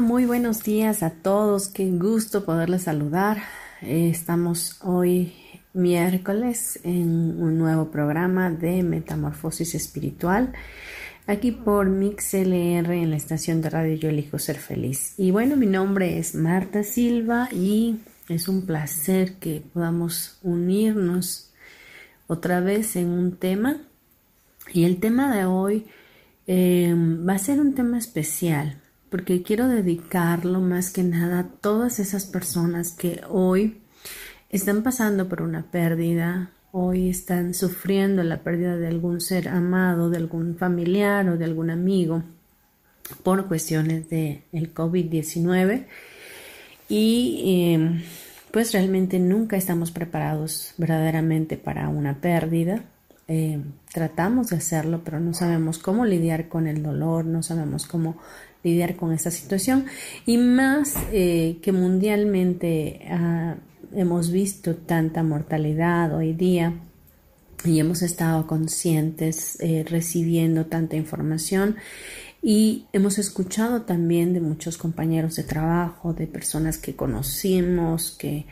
Muy buenos días a todos. Qué gusto poderles saludar. Eh, estamos hoy miércoles en un nuevo programa de Metamorfosis Espiritual. Aquí por MixLR en la estación de radio Yo elijo ser feliz. Y bueno, mi nombre es Marta Silva y es un placer que podamos unirnos otra vez en un tema. Y el tema de hoy eh, va a ser un tema especial porque quiero dedicarlo más que nada a todas esas personas que hoy están pasando por una pérdida, hoy están sufriendo la pérdida de algún ser amado, de algún familiar o de algún amigo por cuestiones de el COVID-19 y em, pues realmente nunca estamos preparados verdaderamente para una pérdida. Em, tratamos de hacerlo, pero no sabemos cómo lidiar con el dolor, no sabemos cómo lidiar con esta situación. Y más eh, que mundialmente ah, hemos visto tanta mortalidad hoy día y hemos estado conscientes eh, recibiendo tanta información. Y hemos escuchado también de muchos compañeros de trabajo, de personas que conocimos, que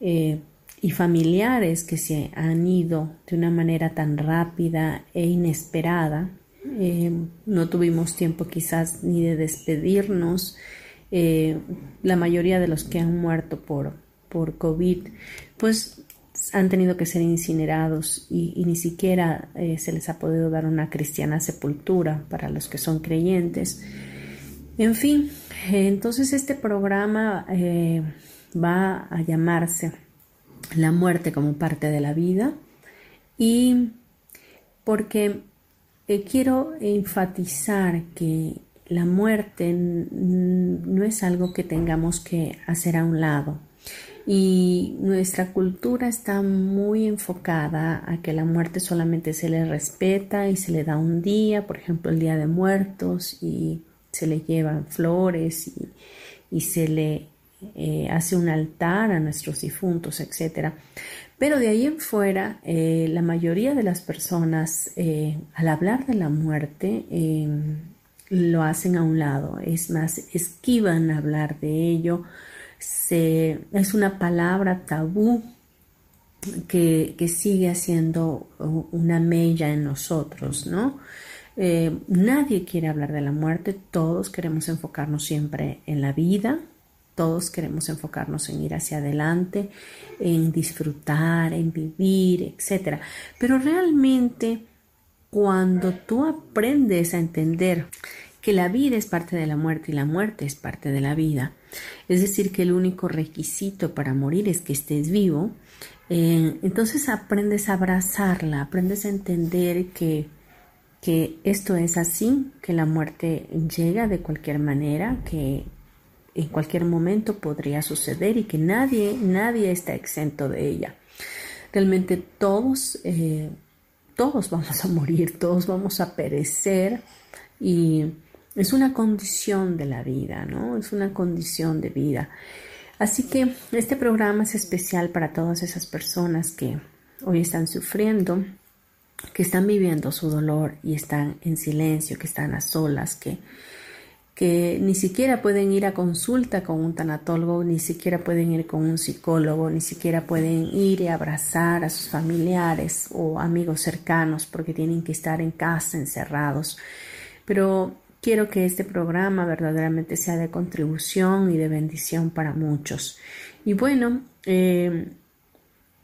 eh, y familiares que se han ido de una manera tan rápida e inesperada eh, no tuvimos tiempo quizás ni de despedirnos. Eh, la mayoría de los que han muerto por, por COVID, pues han tenido que ser incinerados y, ni siquiera eh, se les ha podido dar una cristiana sepultura para los que son creyentes. En fin, entonces este programa va a llamarse La muerte como parte de la vida y porque eh, quiero enfatizar que la muerte no es algo que tengamos que hacer a un lado. Y nuestra cultura está muy enfocada a que la muerte solamente se le respeta y se le da un día, por ejemplo el Día de Muertos, y se le llevan flores y, se le eh, hace un altar a nuestros difuntos, etc. Pero de ahí en fuera, eh, la mayoría de las personas, eh, al hablar de la muerte, em, lo hacen a un lado, es más, esquivan hablar de ello, es una palabra tabú que, sigue haciendo una mella en nosotros, ¿no? Eh, nadie quiere hablar de la muerte, todos queremos enfocarnos siempre en la vida, todos queremos enfocarnos en ir hacia adelante, en disfrutar, en vivir, etc. Pero realmente cuando tú aprendes a entender que la vida es parte de la muerte y la muerte es parte de la vida, es decir, que el único requisito para morir es que estés vivo, eh, entonces aprendes a abrazarla, aprendes a entender que, que esto es así, que la muerte llega de cualquier manera, que, en cualquier momento podría suceder y que nadie, nadie está exento de ella. Realmente todos, eh, todos vamos a morir, todos vamos a perecer y es una condición de la vida, ¿no? Es una condición de vida. Así que este programa es especial para todas esas personas que hoy están sufriendo, que están viviendo su dolor y están en silencio, que están a solas, que que ni siquiera pueden ir a consulta con un tanatólogo, ni siquiera pueden ir con un psicólogo, ni siquiera pueden ir y abrazar a sus familiares o amigos cercanos porque tienen que estar en casa encerrados. Pero quiero que este programa verdaderamente sea de contribución y de bendición para muchos. Y bueno, eh,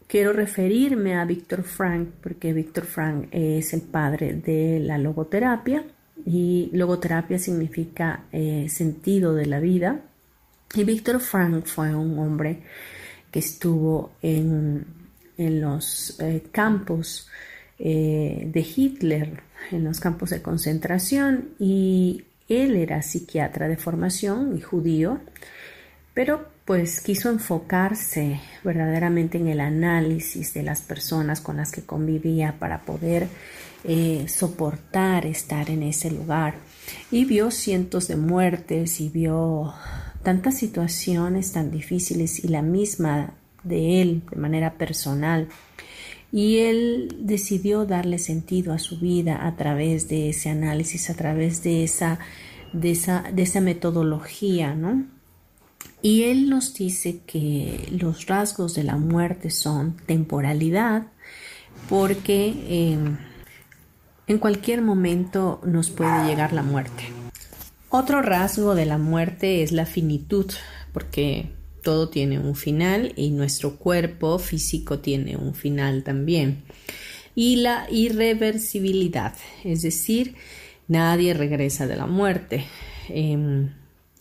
quiero referirme a Víctor Frank porque Víctor Frank es el padre de la logoterapia y logoterapia significa eh, sentido de la vida. Y Víctor Frank fue un hombre que estuvo en, los eh, campos eh, de Hitler, en los campos de concentración, y él era psiquiatra de formación y judío, pero pues quiso enfocarse verdaderamente en el análisis de las personas con las que convivía para poder eh, soportar estar en ese lugar. Y vio cientos de muertes y vio tantas situaciones tan difíciles y la misma de él de manera personal. Y él decidió darle sentido a su vida a través de ese análisis, a través de esa, de esa, de esa metodología, ¿no? Y él nos dice que los rasgos de la muerte son temporalidad, porque eh, en cualquier momento nos puede llegar la muerte. Otro rasgo de la muerte es la finitud, porque todo tiene un final y nuestro cuerpo físico tiene un final también. Y la irreversibilidad, es decir, nadie regresa de la muerte. Em,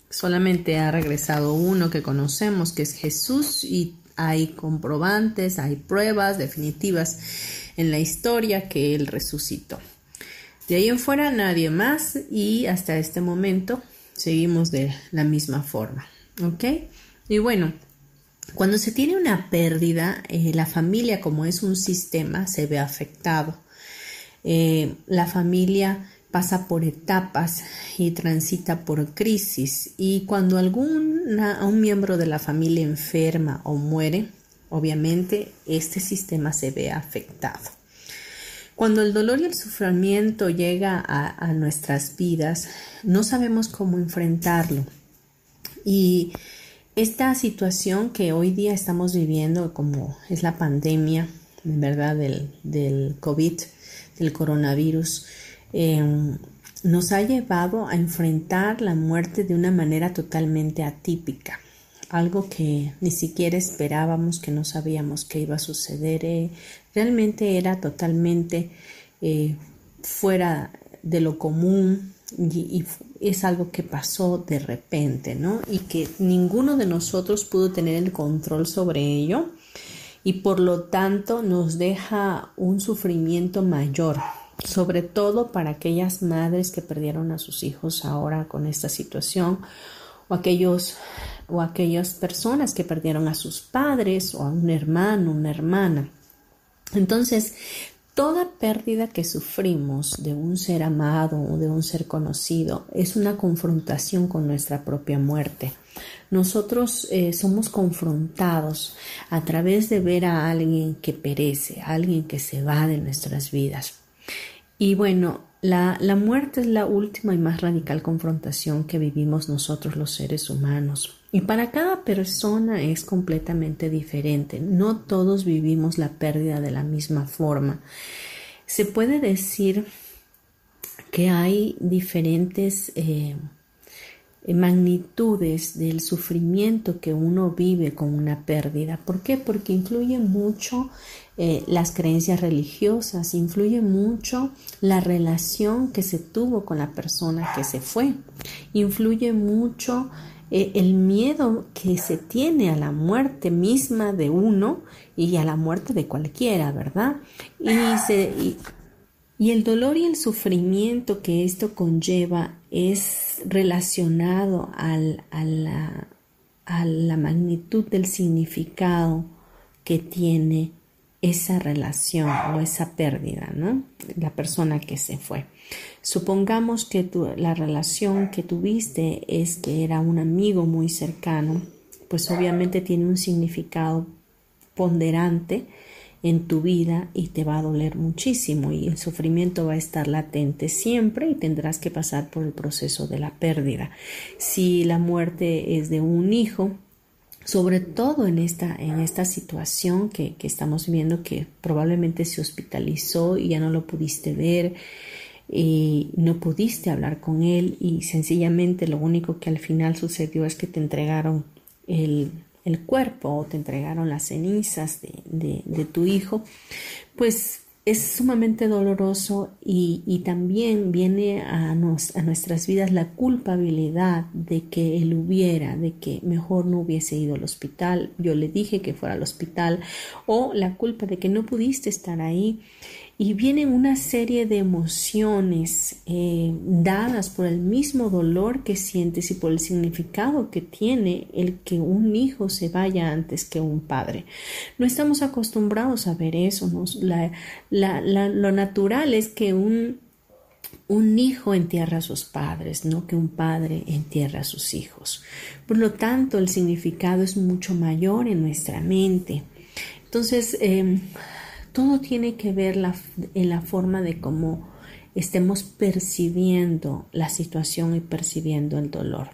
solamente ha regresado uno que conocemos, que es Jesús, y hay comprobantes, hay pruebas definitivas en la historia que Él resucitó. De ahí en fuera nadie más y hasta este momento seguimos de la misma forma. ¿Ok? Y bueno, cuando se tiene una pérdida, eh, la familia como es un sistema se ve afectado. Eh, la familia pasa por etapas y transita por crisis y cuando alguna, un miembro de la familia enferma o muere, obviamente este sistema se ve afectado. Cuando el dolor y el sufrimiento llega a, nuestras vidas, no sabemos cómo enfrentarlo. Y esta situación que hoy día estamos viviendo, como es la pandemia, ¿verdad? Del, COVID, del coronavirus, em, nos ha llevado a enfrentar la muerte de una manera totalmente atípica algo que ni siquiera esperábamos, que no sabíamos que iba a suceder. Eh, realmente era totalmente eh, fuera de lo común y, es algo que pasó de repente, ¿no? Y que ninguno de nosotros pudo tener el control sobre ello y por lo tanto nos deja un sufrimiento mayor, sobre todo para aquellas madres que perdieron a sus hijos ahora con esta situación o aquellos o aquellas personas que perdieron a sus padres o a un hermano, una hermana. Entonces, toda pérdida que sufrimos de un ser amado o de un ser conocido es una confrontación con nuestra propia muerte. Nosotros eh, somos confrontados a través de ver a alguien que perece, a alguien que se va de nuestras vidas. Y bueno, la, muerte es la última y más radical confrontación que vivimos nosotros los seres humanos. Y para cada persona es completamente diferente. No todos vivimos la pérdida de la misma forma. Se puede decir que hay diferentes eh, magnitudes del sufrimiento que uno vive con una pérdida. ¿Por qué? Porque influye mucho eh, las creencias religiosas, influye mucho la relación que se tuvo con la persona que se fue, influye mucho eh, el miedo que se tiene a la muerte misma de uno y a la muerte de cualquiera, ¿verdad? Y, y el dolor y el sufrimiento que esto conlleva es relacionado al, a la magnitud del significado que tiene esa relación o esa pérdida, ¿no? La persona que se fue. Supongamos que la relación que tuviste es que era un amigo muy cercano, pues obviamente tiene un significado ponderante en tu vida y te va a doler muchísimo y el sufrimiento va a estar latente siempre y tendrás que pasar por el proceso de la pérdida. Si la muerte es de un hijo, sobre todo en esta, en esta situación que, estamos viendo que probablemente se hospitalizó y ya no lo pudiste ver. y no pudiste hablar con él y sencillamente lo único que al final sucedió es que te entregaron el, cuerpo o te entregaron las cenizas de, de tu hijo, pues es sumamente doloroso y, también viene a, a, nuestras vidas la culpabilidad de que él hubiera, de que mejor no hubiese ido al hospital, yo le dije que fuera al hospital, o la culpa de que no pudiste estar ahí y vienen una serie de emociones eh, dadas por el mismo dolor que sientes y por el significado que tiene el que un hijo se vaya antes que un padre. No estamos acostumbrados a ver eso. lo natural es que un, un hijo entierra a sus padres, no que un padre entierra a sus hijos. Por lo tanto, el significado es mucho mayor en nuestra mente. Entonces, em, todo tiene que ver en la forma de cómo estemos percibiendo la situación y percibiendo el dolor.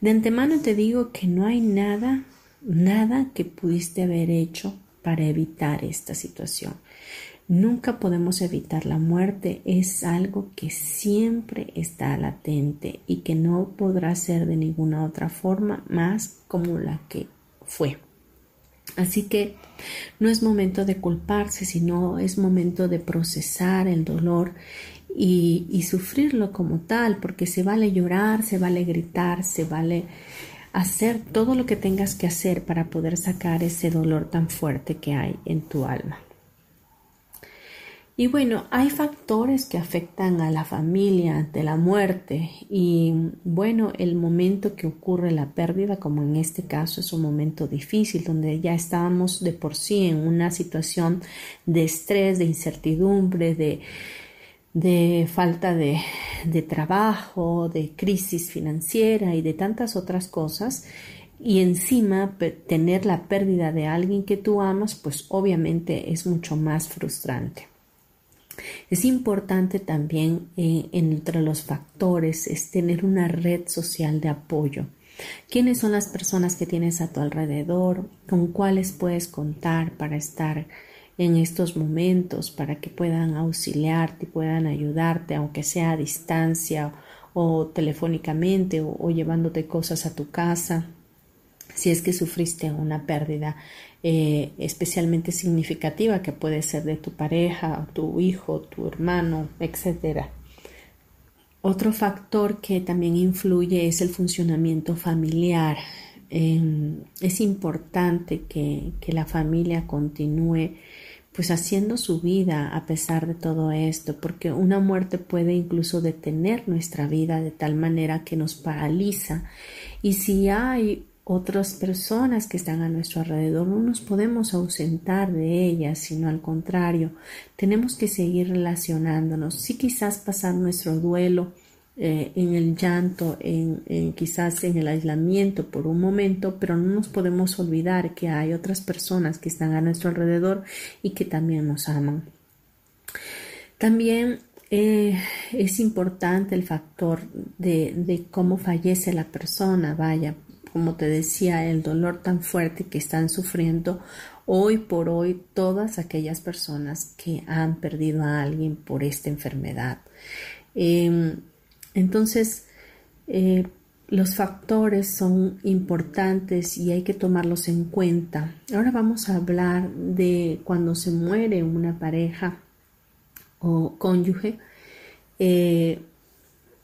De antemano te digo que no hay nada, nada que pudiste haber hecho para evitar esta situación. Nunca podemos evitar la muerte, es algo que siempre está latente y que no podrá ser de ninguna otra forma más como la que fue. Así que no es momento de culparse, sino es momento de procesar el dolor y, sufrirlo como tal, porque se vale llorar, se vale gritar, se vale hacer todo lo que tengas que hacer para poder sacar ese dolor tan fuerte que hay en tu alma. Y bueno, hay factores que afectan a la familia ante la muerte y bueno, el momento que ocurre la pérdida, como en este caso es un momento difícil, donde ya estábamos de por sí en una situación de estrés, de incertidumbre, de, falta de, de trabajo, de crisis financiera y de tantas otras cosas, y encima tener la pérdida de alguien que tú amas, pues obviamente es mucho más frustrante. Es importante también eh, entre los factores es tener una red social de apoyo. ¿Quiénes son las personas que tienes a tu alrededor? ¿Con cuáles puedes contar para estar en estos momentos, para que puedan auxiliarte puedan ayudarte, aunque sea a distancia o telefónicamente o llevándote cosas a tu casa? Si es que sufriste una pérdida eh, especialmente significativa que puede ser de tu pareja, tu hijo, tu hermano, etc. Otro factor que también influye es el funcionamiento familiar. Em, es importante que, que, la familia continúe pues haciendo su vida a pesar de todo esto, porque una muerte puede incluso detener nuestra vida de tal manera que nos paraliza. Y si hay otras personas que están a nuestro alrededor. No nos podemos ausentar de ellas, sino al contrario, tenemos que seguir relacionándonos. Sí quizás pasar nuestro duelo eh, en el llanto, en, quizás en el aislamiento por un momento, pero no nos podemos olvidar que hay otras personas que están a nuestro alrededor y que también nos aman. También eh, es importante el factor de, de, cómo fallece la persona, vaya, como te decía, el dolor tan fuerte que están sufriendo hoy por hoy todas aquellas personas que han perdido a alguien por esta enfermedad. Em, entonces, eh, los factores son importantes y hay que tomarlos en cuenta. Ahora vamos a hablar de cuando se muere una pareja o cónyuge. Eh,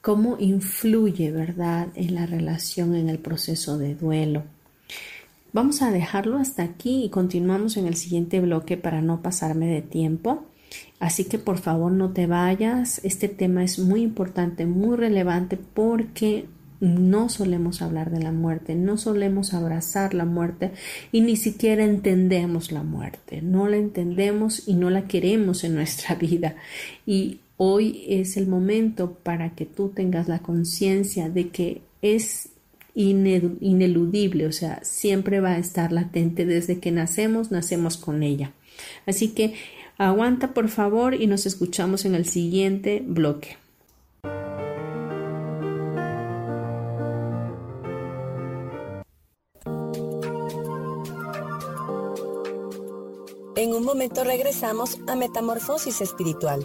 cómo influye, ¿verdad?, en la relación, en el proceso de duelo. Vamos a dejarlo hasta aquí y continuamos en el siguiente bloque para no pasarme de tiempo. Así que por favor no te vayas. Este tema es muy importante, muy relevante porque no solemos hablar de la muerte, no solemos abrazar la muerte y ni siquiera entendemos la muerte. No la entendemos y no la queremos en nuestra vida. Y Hoy es el momento para que tú tengas la conciencia de que es ineludible, o sea, siempre va a estar latente desde que nacemos, nacemos con ella. Así que aguanta por favor y nos escuchamos en el siguiente bloque. En un momento regresamos a Metamorfosis Espiritual.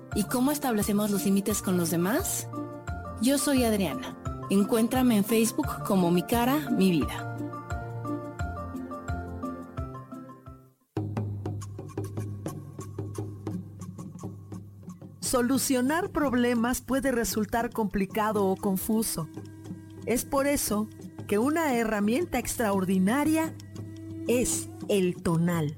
y cómo establecemos los límites con los demás? Yo soy Adriana. Encuéntrame en Facebook como Mi Cara, Mi Vida. Solucionar problemas puede resultar complicado o confuso. Es por eso que una herramienta extraordinaria es el tonal.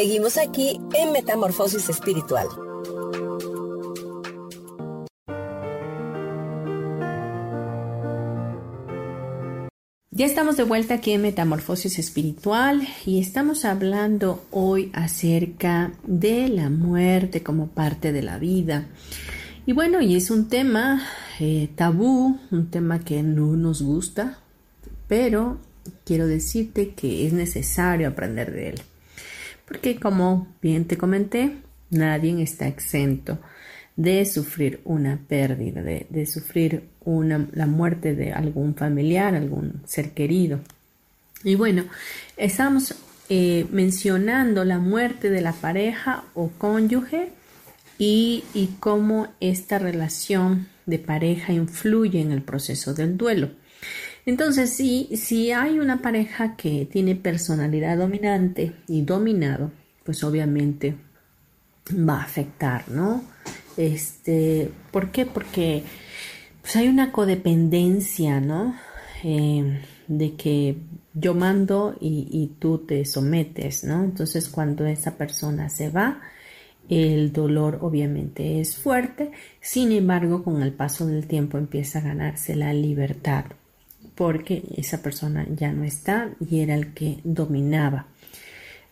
Seguimos aquí en Metamorfosis Espiritual. Ya estamos de vuelta aquí en Metamorfosis Espiritual y estamos hablando hoy acerca de la muerte como parte de la vida. Y bueno, y es un tema eh, tabú, un tema que no nos gusta, pero quiero decirte que es necesario aprender de él porque como bien te comenté, nadie está exento de sufrir una pérdida, de, sufrir la muerte de algún familiar, algún ser querido. Y bueno, estamos eh, mencionando la muerte de la pareja o cónyuge y cómo esta relación de pareja influye en el proceso del duelo. Entonces, si, si hay una pareja que tiene personalidad dominante y dominado, pues obviamente va a afectar, ¿no? Este, ¿por qué? Porque pues hay una codependencia, ¿no? Eh, de que yo mando y, tú te sometes, ¿no? Entonces cuando esa persona se va, el dolor obviamente es fuerte, sin embargo con el paso del tiempo empieza a ganarse la libertad porque esa persona ya no está y era el que dominaba.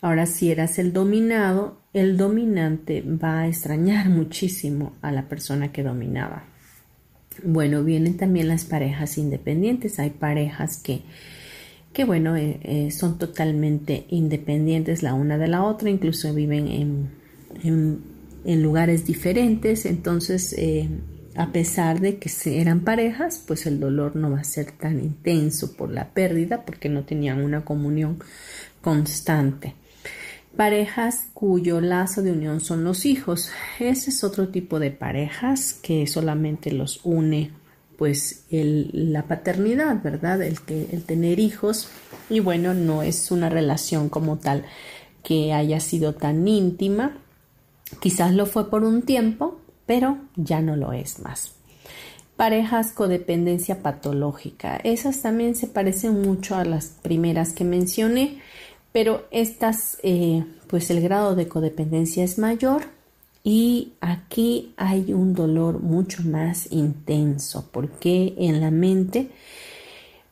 Ahora, si eras el dominado, el dominante va a extrañar muchísimo a la persona que dominaba. Bueno, vienen también las parejas independientes. Hay parejas que, que bueno, eh, eh, son totalmente independientes la una de la otra, incluso viven en, en, lugares diferentes. Entonces, eh, a pesar de que eran parejas, pues el dolor no va a ser tan intenso por la pérdida porque no tenían una comunión constante. Parejas cuyo lazo de unión son los hijos. Ese es otro tipo de parejas que solamente los une pues la paternidad, ¿verdad? El, el tener hijos. Y bueno, no es una relación como tal que haya sido tan íntima. Quizás lo fue por un tiempo, pero ya no lo es más. Parejas codependencia patológica. Esas también se parecen mucho a las primeras que mencioné, pero estas, eh, pues el grado de codependencia es mayor Y aquí hay un dolor mucho más intenso, porque en la mente,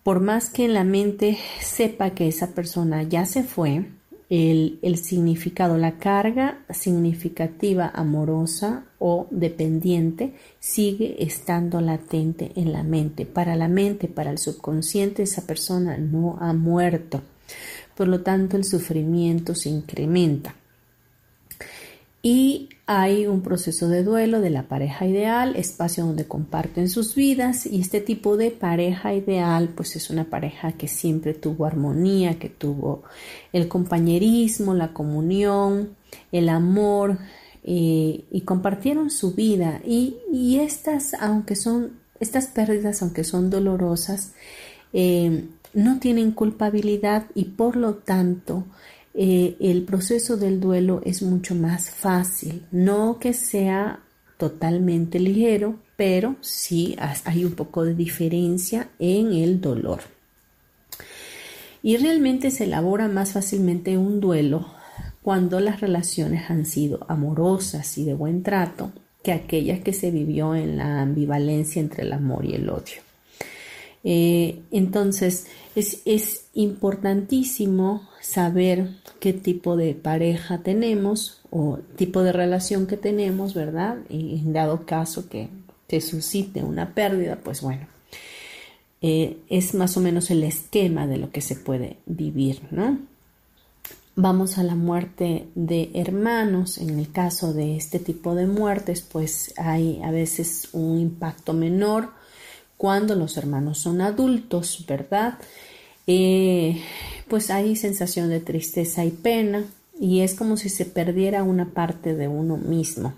por más que en la mente sepa que esa persona ya se fue, el, el, significado, la carga significativa amorosa o dependiente sigue estando latente en la mente. Para la mente, para el subconsciente, esa persona no ha muerto. Por lo tanto, el sufrimiento se incrementa. Y hay un proceso de duelo de la pareja ideal, espacio donde comparten sus vidas y este tipo de pareja ideal pues es una pareja que siempre tuvo armonía, que tuvo el compañerismo, la comunión, el amor y compartieron su vida y, y, estas, aunque son, estas pérdidas, aunque son dolorosas, eh, no tienen culpabilidad y por lo tanto eh, el proceso del duelo es mucho más fácil. No que sea totalmente ligero, pero sí hay un poco de diferencia en el dolor. Y realmente se elabora más fácilmente un duelo cuando las relaciones han sido amorosas y de buen trato que aquellas que se vivió en la ambivalencia entre el amor y el odio. Eh, entonces, es, importantísimo saber qué tipo de pareja tenemos o tipo de relación que tenemos, ¿verdad? Y en dado caso que te suscite una pérdida, pues bueno, eh, es más o menos el esquema de lo que se puede vivir, ¿no? Vamos a la muerte de hermanos. En el caso de este tipo de muertes, pues hay a veces un impacto menor cuando los hermanos son adultos, ¿verdad? Eh, pues hay sensación de tristeza y pena y es como si se perdiera una parte de uno mismo.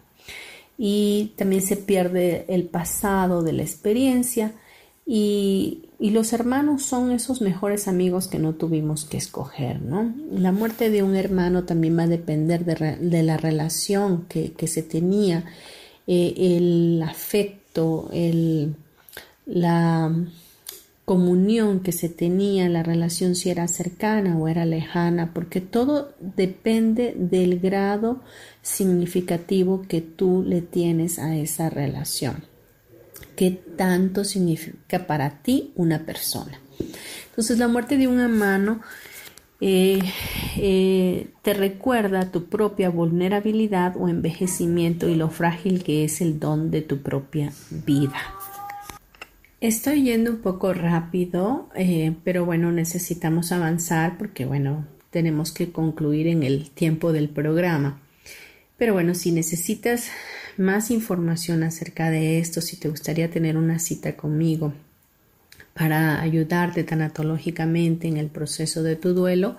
Y también se pierde el pasado de la experiencia y, los hermanos son esos mejores amigos que no tuvimos que escoger, ¿no? La muerte de un hermano también va a depender de, la relación que, se tenía, eh, el afecto, el la comunión que se tenía, la relación si era cercana o era lejana, porque todo depende del grado significativo que tú le tienes a esa relación. ¿Qué tanto significa para ti una persona? Entonces la muerte de un hermano eh, eh, te recuerda tu propia vulnerabilidad o envejecimiento y lo frágil que es el don de tu propia vida. Estoy yendo un poco rápido, eh, pero bueno, necesitamos avanzar porque bueno, tenemos que concluir en el tiempo del programa. Pero bueno, si necesitas más información acerca de esto, si te gustaría tener una cita conmigo para ayudarte tanatológicamente en el proceso de tu duelo,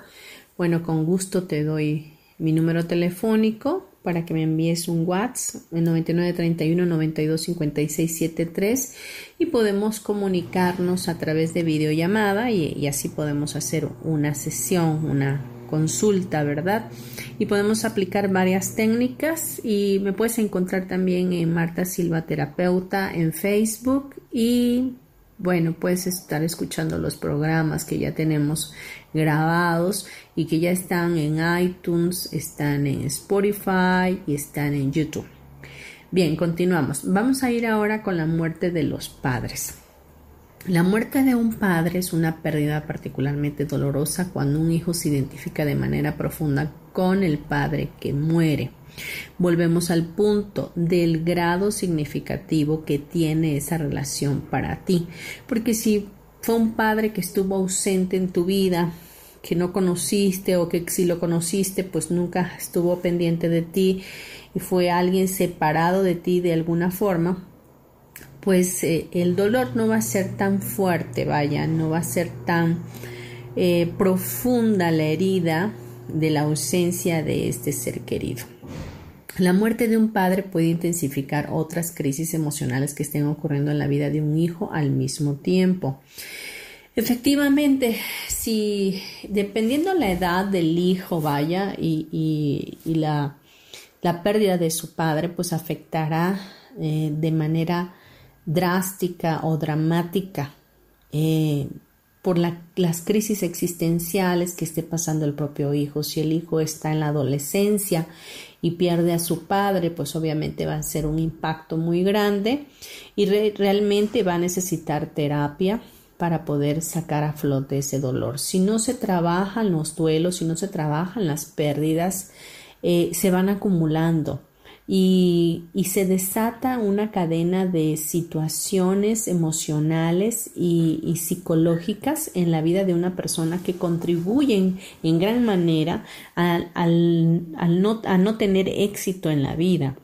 bueno, con gusto te doy mi número telefónico para que me envíes un WhatsApp en 9931 92 73 y podemos comunicarnos a través de videollamada y, y así podemos hacer una sesión, una consulta, ¿verdad? Y podemos aplicar varias técnicas y me puedes encontrar también en Marta Silva Terapeuta en Facebook y bueno, puedes estar escuchando los programas que ya tenemos grabados y que ya están en iTunes, están en Spotify y están en YouTube. Bien, continuamos. Vamos a ir ahora con la muerte de los padres. La muerte de un padre es una pérdida particularmente dolorosa cuando un hijo se identifica de manera profunda con el padre que muere. Volvemos al punto del grado significativo que tiene esa relación para ti. Porque si fue un padre que estuvo ausente en tu vida, que no conociste o que si lo conociste pues nunca estuvo pendiente de ti y fue alguien separado de ti de alguna forma, pues eh, el dolor no va a ser tan fuerte, vaya, no va a ser tan eh, profunda la herida de la ausencia de este ser querido. La muerte de un padre puede intensificar otras crisis emocionales que estén ocurriendo en la vida de un hijo al mismo tiempo. Efectivamente, si dependiendo la edad del hijo vaya y, la, pérdida de su padre, pues afectará eh, de manera drástica o dramática eh, por las crisis existenciales que esté pasando el propio hijo. Si el hijo está en la adolescencia y pierde a su padre, pues obviamente va a ser un impacto muy grande y realmente va a necesitar terapia para poder sacar a flote ese dolor. Si no se trabajan los duelos, si no se trabajan las pérdidas, eh, se van acumulando y, se desata una cadena de situaciones emocionales y, psicológicas en la vida de una persona que contribuyen en gran manera no, a no tener éxito en la vida,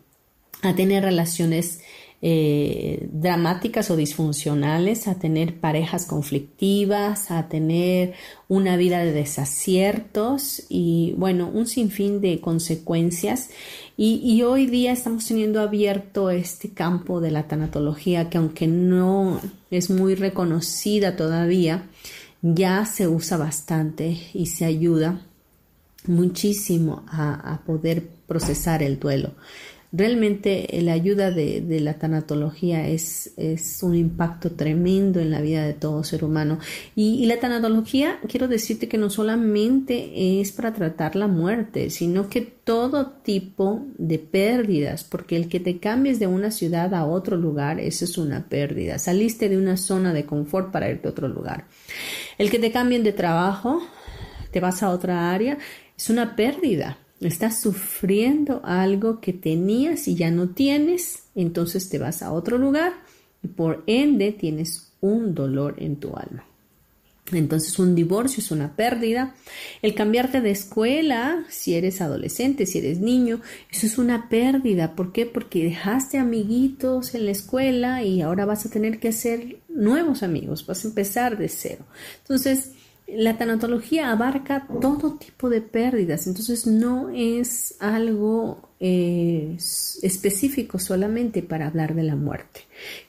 a tener relaciones eh, dramáticas o disfuncionales, a tener parejas conflictivas, a tener una vida de desaciertos y bueno, un sinfín de consecuencias. Y, hoy día estamos teniendo abierto este campo de la tanatología que aunque no es muy reconocida todavía, ya se usa bastante y se ayuda muchísimo a poder procesar el duelo. Realmente la ayuda de, la tanatología es, es, un impacto tremendo en la vida de todo ser humano. Y, la tanatología, quiero decirte que no solamente es para tratar la muerte, sino que todo tipo de pérdidas, porque el que te cambies de una ciudad a otro lugar, eso es una pérdida. Saliste de una zona de confort para irte a otro lugar. El que te cambien de trabajo, te vas a otra área, es una pérdida Estás sufriendo algo que tenías y ya no tienes, entonces te vas a otro lugar y por ende tienes un dolor en tu alma. Entonces un divorcio es una pérdida. El cambiarte de escuela, si eres adolescente, si eres niño, eso es una pérdida. ¿Por qué? Porque dejaste amiguitos en la escuela y ahora vas a tener que hacer nuevos amigos, vas a empezar de cero. Entonces, la tanatología abarca todo tipo de pérdidas, entonces no es algo eh, específico solamente para hablar de la muerte.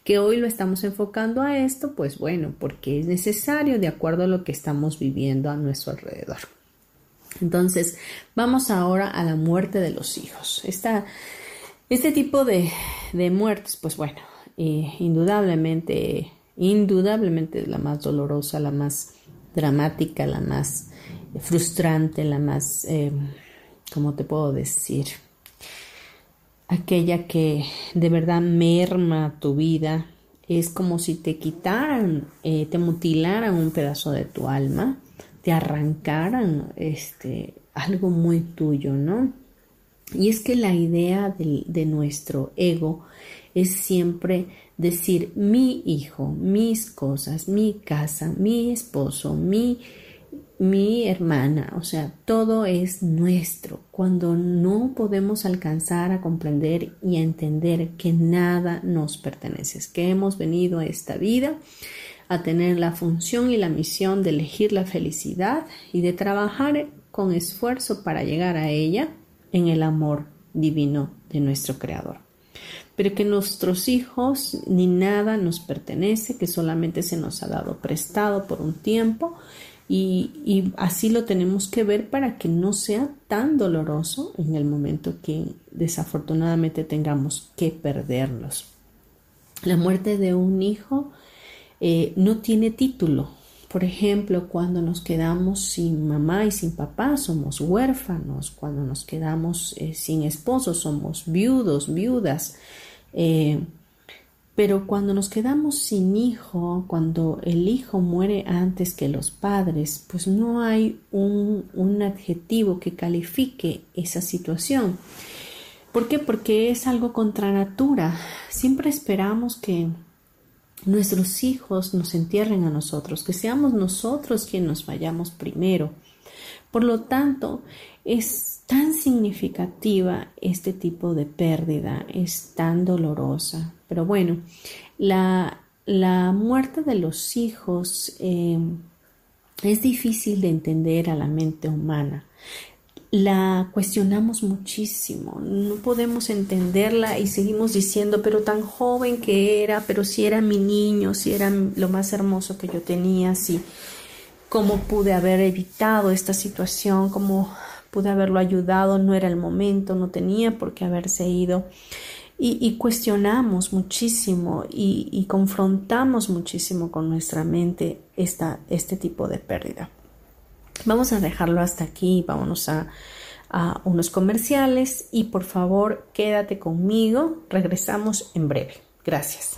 Que hoy lo estamos enfocando a esto, pues bueno, porque es necesario de acuerdo a lo que estamos viviendo a nuestro alrededor. Entonces, vamos ahora a la muerte de los hijos. este tipo de, muertes, pues bueno, eh, indudablemente, indudablemente la más dolorosa, la más dramática, la más frustrante, la más, eh, ¿cómo te puedo decir? Aquella que de verdad merma tu vida. Es como si te quitaran, eh, te mutilaran un pedazo de tu alma, te arrancaran este, algo muy tuyo, ¿no? Y es que la idea de, de nuestro ego es siempre decir mi hijo, mis cosas, mi casa, mi esposo, mi, mi hermana, o sea, todo es nuestro. Cuando no podemos alcanzar a comprender y a entender que nada nos pertenece, que hemos venido a esta vida a tener la función y la misión de elegir la felicidad y de trabajar con esfuerzo para llegar a ella en el amor divino de nuestro Creador pero que nuestros hijos ni nada nos pertenece, que solamente se nos ha dado prestado por un tiempo y, así lo tenemos que ver para que no sea tan doloroso en el momento que desafortunadamente tengamos que perderlos. La muerte de un hijo eh, no tiene título. Por ejemplo, cuando nos quedamos sin mamá y sin papá, somos huérfanos. Cuando nos quedamos eh, sin esposo, somos viudos, viudas. Eh, pero cuando nos quedamos sin hijo, cuando el hijo muere antes que los padres, pues no hay un, un adjetivo que califique esa situación. ¿Por qué? Porque es algo contra natura. Siempre esperamos que nuestros hijos nos entierren a nosotros, que seamos nosotros quienes nos vayamos primero. Por lo tanto, es tan significativa este tipo de pérdida, es tan dolorosa. Pero bueno, la, muerte de los hijos em, es difícil de entender a la mente humana. La cuestionamos muchísimo, no podemos entenderla y seguimos diciendo, pero tan joven que era, pero si era mi niño, si era lo más hermoso que yo tenía, si cómo pude haber evitado esta situación, cómo pude haberlo ayudado, no era el momento, no tenía por qué haberse ido. y, cuestionamos muchísimo y, confrontamos muchísimo con nuestra mente esta, este tipo de pérdida. Vamos a dejarlo hasta aquí, vámonos a, a unos comerciales y por favor quédate conmigo, regresamos en breve. Gracias.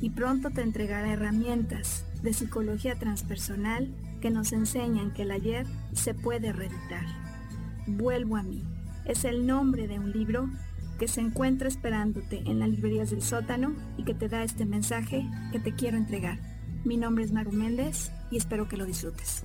y pronto te entregará herramientas de psicología transpersonal que nos enseñan que el ayer se puede reeditar. Vuelvo a mí. Es el nombre de un libro que se encuentra esperándote en las librerías del sótano y que te da este mensaje que te quiero entregar. Mi nombre es Maru Méndez y espero que lo disfrutes.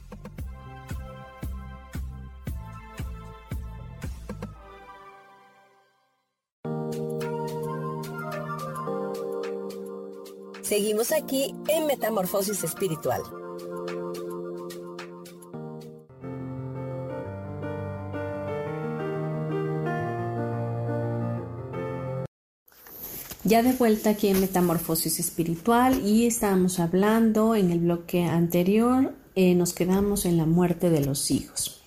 Seguimos aquí en Metamorfosis Espiritual. Ya de vuelta aquí en Metamorfosis Espiritual y estábamos hablando en el bloque anterior, eh, nos quedamos en la muerte de los hijos.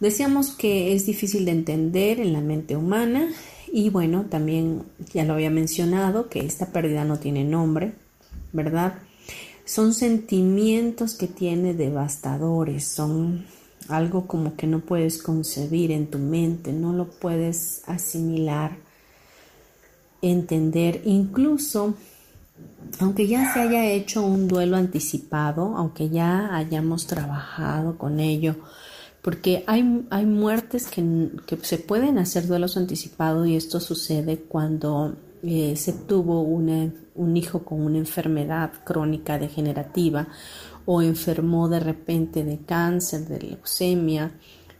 Decíamos que es difícil de entender en la mente humana y bueno, también ya lo había mencionado que esta pérdida no tiene nombre, ¿verdad? Son sentimientos que tiene devastadores, son algo como que no puedes concebir en tu mente, no lo puedes asimilar, entender, incluso aunque ya se haya hecho un duelo anticipado, aunque ya hayamos trabajado con ello, porque hay, hay muertes que, que, se pueden hacer duelos anticipados y esto sucede cuando eh, se tuvo un hijo con una enfermedad crónica degenerativa o enfermó de repente de cáncer, de leucemia,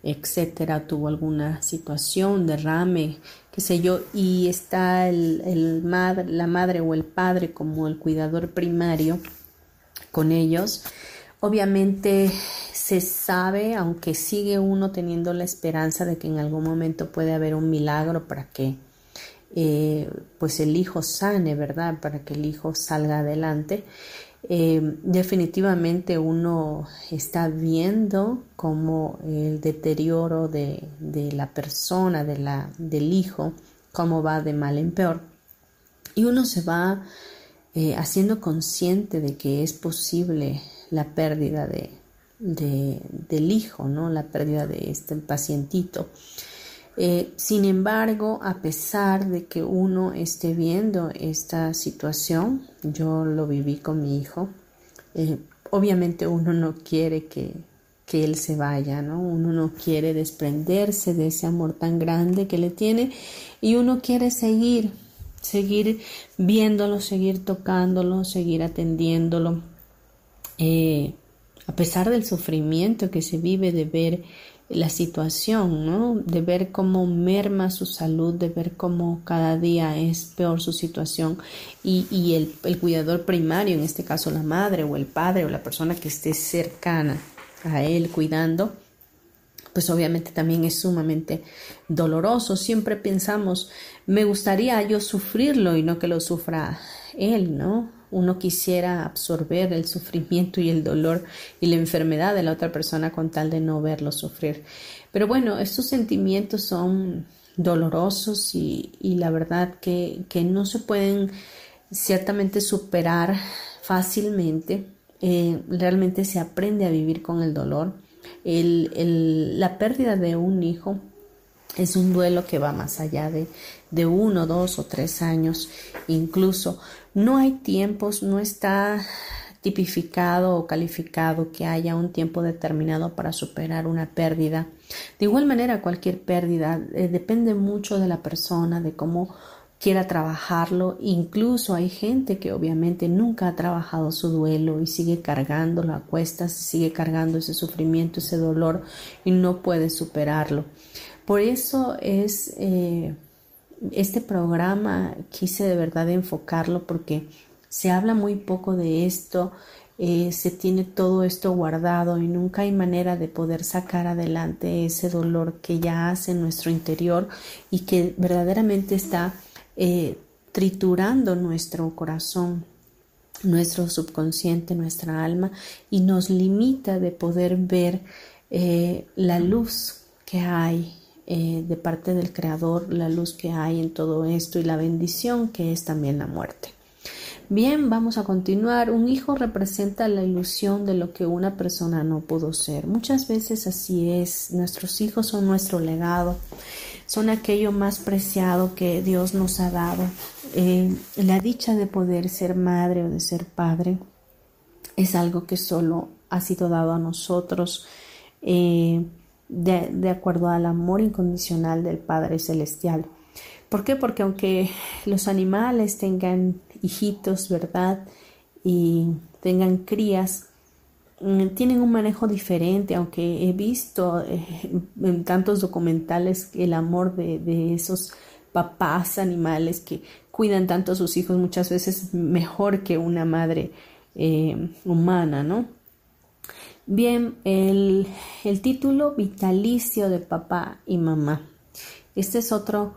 etcétera, tuvo alguna situación, derrame, qué sé yo, y está el, la madre o el padre como el cuidador primario con ellos, obviamente se sabe, aunque sigue uno teniendo la esperanza de que en algún momento puede haber un milagro para que eh, pues el hijo sane, ¿verdad? Para que el hijo salga adelante. eh, definitivamente uno está viendo como el deterioro de, la persona, de la, del hijo, cómo va de mal en peor. Y uno se va eh, haciendo consciente de que es posible la pérdida de, del hijo, ¿no? la pérdida de este pacientito. Eh, sin embargo, a pesar de que uno esté viendo esta situación, yo lo viví con mi hijo, eh, obviamente uno no quiere que, que, él se vaya, ¿no? Uno no quiere desprenderse de ese amor tan grande que le tiene y uno quiere seguir, seguir viéndolo, seguir tocándolo, seguir atendiéndolo. Eh, a pesar del sufrimiento que se vive de ver la situación, ¿no? De ver cómo merma su salud, de ver cómo cada día es peor su situación y, el, cuidador primario, en este caso la madre o el padre o la persona que esté cercana a él cuidando, pues obviamente también es sumamente doloroso. Siempre pensamos, me gustaría yo sufrirlo y no que lo sufra él, ¿no? Uno quisiera absorber el sufrimiento y el dolor y la enfermedad de la otra persona con tal de no verlo sufrir. Pero bueno, estos sentimientos son dolorosos y, la verdad que, no se pueden ciertamente superar fácilmente. Eh, realmente se aprende a vivir con el dolor. la pérdida de un hijo es un duelo que va más allá de, de uno, dos o tres años incluso. No hay tiempos, no está tipificado o calificado que haya un tiempo determinado para superar una pérdida. De igual manera, cualquier pérdida eh, depende mucho de la persona, de cómo quiera trabajarlo. Incluso hay gente que obviamente nunca ha trabajado su duelo y sigue cargándolo a cuestas, sigue cargando ese sufrimiento, ese dolor y no puede superarlo. Por eso es eh, este programa, quise de verdad enfocarlo porque se habla muy poco de esto, eh, se tiene todo esto guardado y nunca hay manera de poder sacar adelante ese dolor que ya hace nuestro interior y que verdaderamente está eh, triturando nuestro corazón, nuestro subconsciente, nuestra alma y nos limita de poder ver la luz que hay eh, de parte del Creador, la luz que hay en todo esto y la bendición que es también la muerte. Bien, vamos a continuar. Un hijo representa la ilusión de lo que una persona no pudo ser. Muchas veces así es. Nuestros hijos son nuestro legado, son aquello más preciado que Dios nos ha dado. Eh, la dicha de poder ser madre o de ser padre es algo que solo ha sido dado a nosotros. Eh, de, acuerdo al amor incondicional del Padre Celestial. ¿Por qué? Porque aunque los animales tengan hijitos, ¿verdad? Y tengan crías, mm, tienen un manejo diferente, aunque he visto eh, en tantos documentales el amor de, esos papás animales que cuidan tanto a sus hijos muchas veces mejor que una madre eh, humana, ¿no? Bien, el, título vitalicio de papá y mamá. Esta es otro,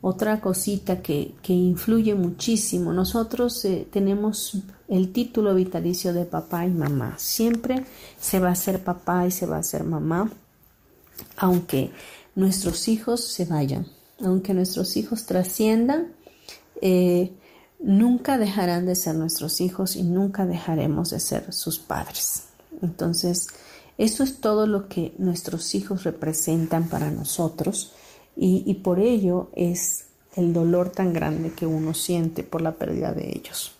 otra cosita que, influye muchísimo. Nosotros eh, tenemos el título vitalicio de papá y mamá. Siempre se va a ser papá y se va a ser mamá, aunque nuestros hijos se vayan, aunque nuestros hijos trasciendan. Eh, nunca dejarán de ser nuestros hijos y nunca dejaremos de ser sus padres. Entonces, eso es todo lo que nuestros hijos representan para nosotros y, por ello es el dolor tan grande que uno siente por la pérdida de ellos.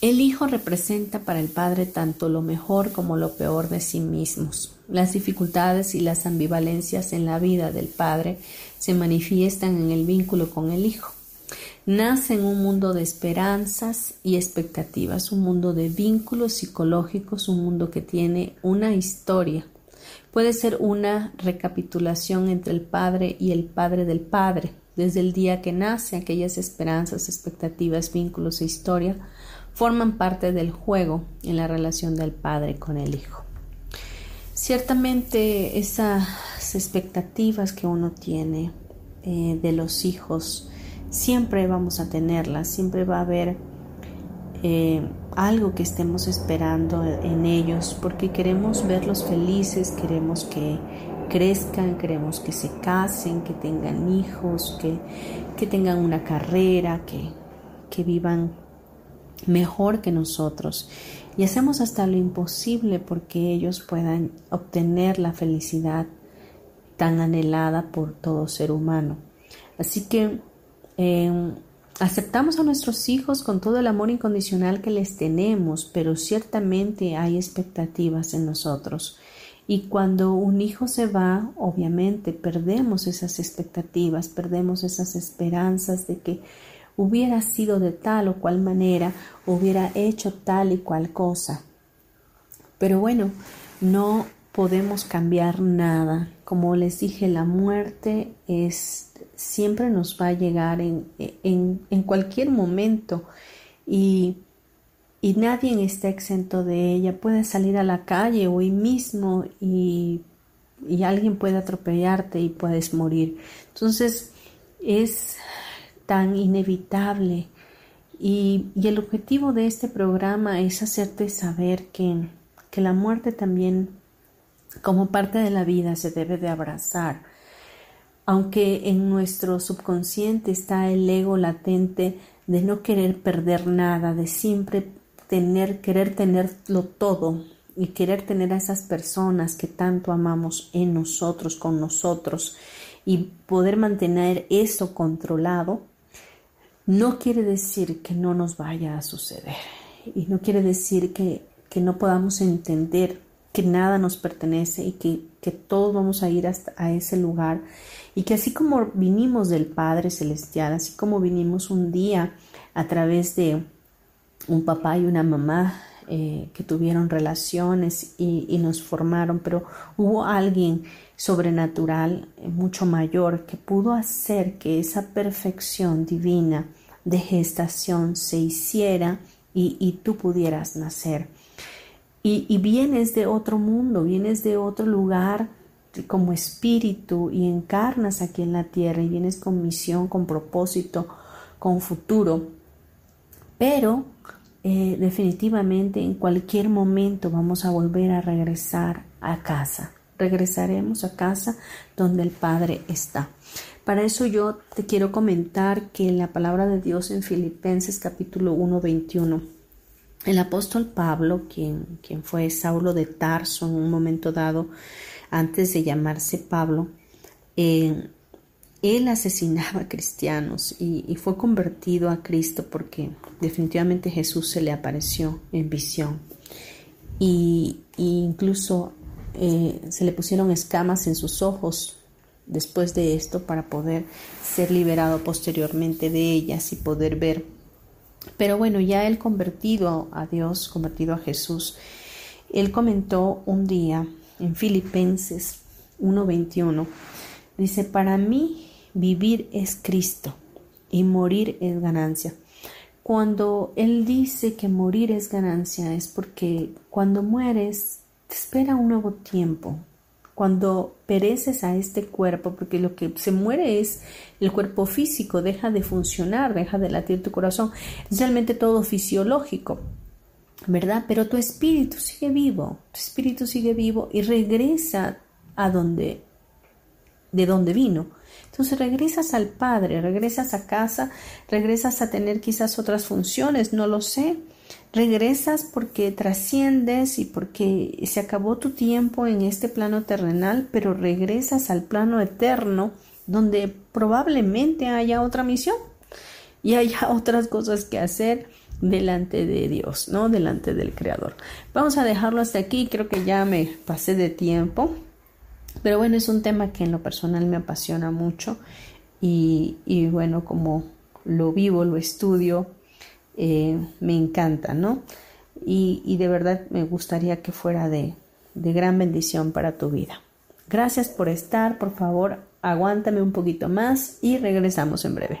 El hijo representa para el padre tanto lo mejor como lo peor de sí mismos. Las dificultades y las ambivalencias en la vida del padre se manifiestan en el vínculo con el hijo nace en un mundo de esperanzas y expectativas, un mundo de vínculos psicológicos, un mundo que tiene una historia. Puede ser una recapitulación entre el padre y el padre del padre, desde el día que nace aquellas esperanzas, expectativas, vínculos e historia forman parte del juego en la relación del padre con el hijo. Ciertamente esas expectativas que uno tiene eh, de los hijos siempre vamos a tenerla, siempre va a haber eh, algo que estemos esperando en ellos, porque queremos verlos felices, queremos que crezcan, queremos que se casen, que tengan hijos, que, que tengan una carrera, que, que vivan mejor que nosotros. Y hacemos hasta lo imposible porque ellos puedan obtener la felicidad tan anhelada por todo ser humano. Así que em, aceptamos a nuestros hijos con todo el amor incondicional que les tenemos, pero ciertamente hay expectativas en nosotros. Y cuando un hijo se va, obviamente perdemos esas expectativas, perdemos esas esperanzas de que hubiera sido de tal o cual manera, hubiera hecho tal y cual cosa. Pero bueno, no podemos cambiar nada. Como les dije, la muerte es siempre nos va a llegar en, en, cualquier momento y, y, nadie está exento de ella. Puede salir a la calle hoy mismo y, y alguien puede atropellarte y puedes morir. Entonces es tan inevitable y, y el objetivo de este programa es hacerte saber que, que la muerte también como parte de la vida se debe de abrazar. Aunque en nuestro subconsciente está el ego latente de no querer perder nada, de siempre tener, querer tenerlo todo y querer tener a esas personas que tanto amamos en nosotros, con nosotros y poder mantener eso controlado, no quiere decir que no nos vaya a suceder. Y no quiere decir que, que no podamos entender que nada nos pertenece y que, que todos vamos a ir hasta a ese lugar y que así como vinimos del Padre Celestial, así como vinimos un día a través de un papá y una mamá eh, que tuvieron relaciones y, nos formaron, pero hubo alguien sobrenatural, eh, mucho mayor, que pudo hacer que esa perfección divina de gestación se hiciera y, y tú pudieras nacer. Y, vienes de otro mundo, vienes de otro lugar como espíritu y encarnas aquí en la tierra y vienes con misión, con propósito, con futuro. Pero eh, definitivamente en cualquier momento vamos a volver a regresar a casa. Regresaremos a casa donde el Padre está. Para eso yo te quiero comentar que la palabra de Dios en Filipenses capítulo 1, 21 el apóstol Pablo, quien, quien fue Saulo de Tarso en un momento dado, antes de llamarse Pablo, eh, él asesinaba cristianos y, fue convertido a Cristo porque definitivamente Jesús se le apareció en visión. Y, incluso eh, se le pusieron escamas en sus ojos después de esto para poder ser liberado posteriormente de ellas y poder ver pero bueno, ya él convertido a Dios, convertido a Jesús, él comentó un día en Filipenses 1:21, dice, para mí vivir es Cristo y morir es ganancia. Cuando él dice que morir es ganancia es porque cuando mueres te espera un nuevo tiempo, cuando pereces a este cuerpo, porque lo que se muere es el cuerpo físico, deja de funcionar, deja de latir tu corazón, es realmente todo fisiológico, ¿verdad? Pero tu espíritu sigue vivo, tu espíritu sigue vivo y regresa a donde, de donde vino. Entonces regresas al Padre, regresas a casa, regresas a tener quizás otras funciones, no lo sé, Regresas porque trasciendes y porque se acabó tu tiempo en este plano terrenal, pero regresas al plano eterno donde probablemente haya otra misión y haya otras cosas que hacer delante de Dios, ¿no? Delante del Creador. Vamos a dejarlo hasta aquí, creo que ya me pasé de tiempo, pero bueno, es un tema que en lo personal me apasiona mucho y, y bueno, como lo vivo, lo estudio, eh, me encanta, ¿no? Y, de verdad me gustaría que fuera de, de gran bendición para tu vida. Gracias por estar, por favor, aguántame un poquito más y regresamos en breve.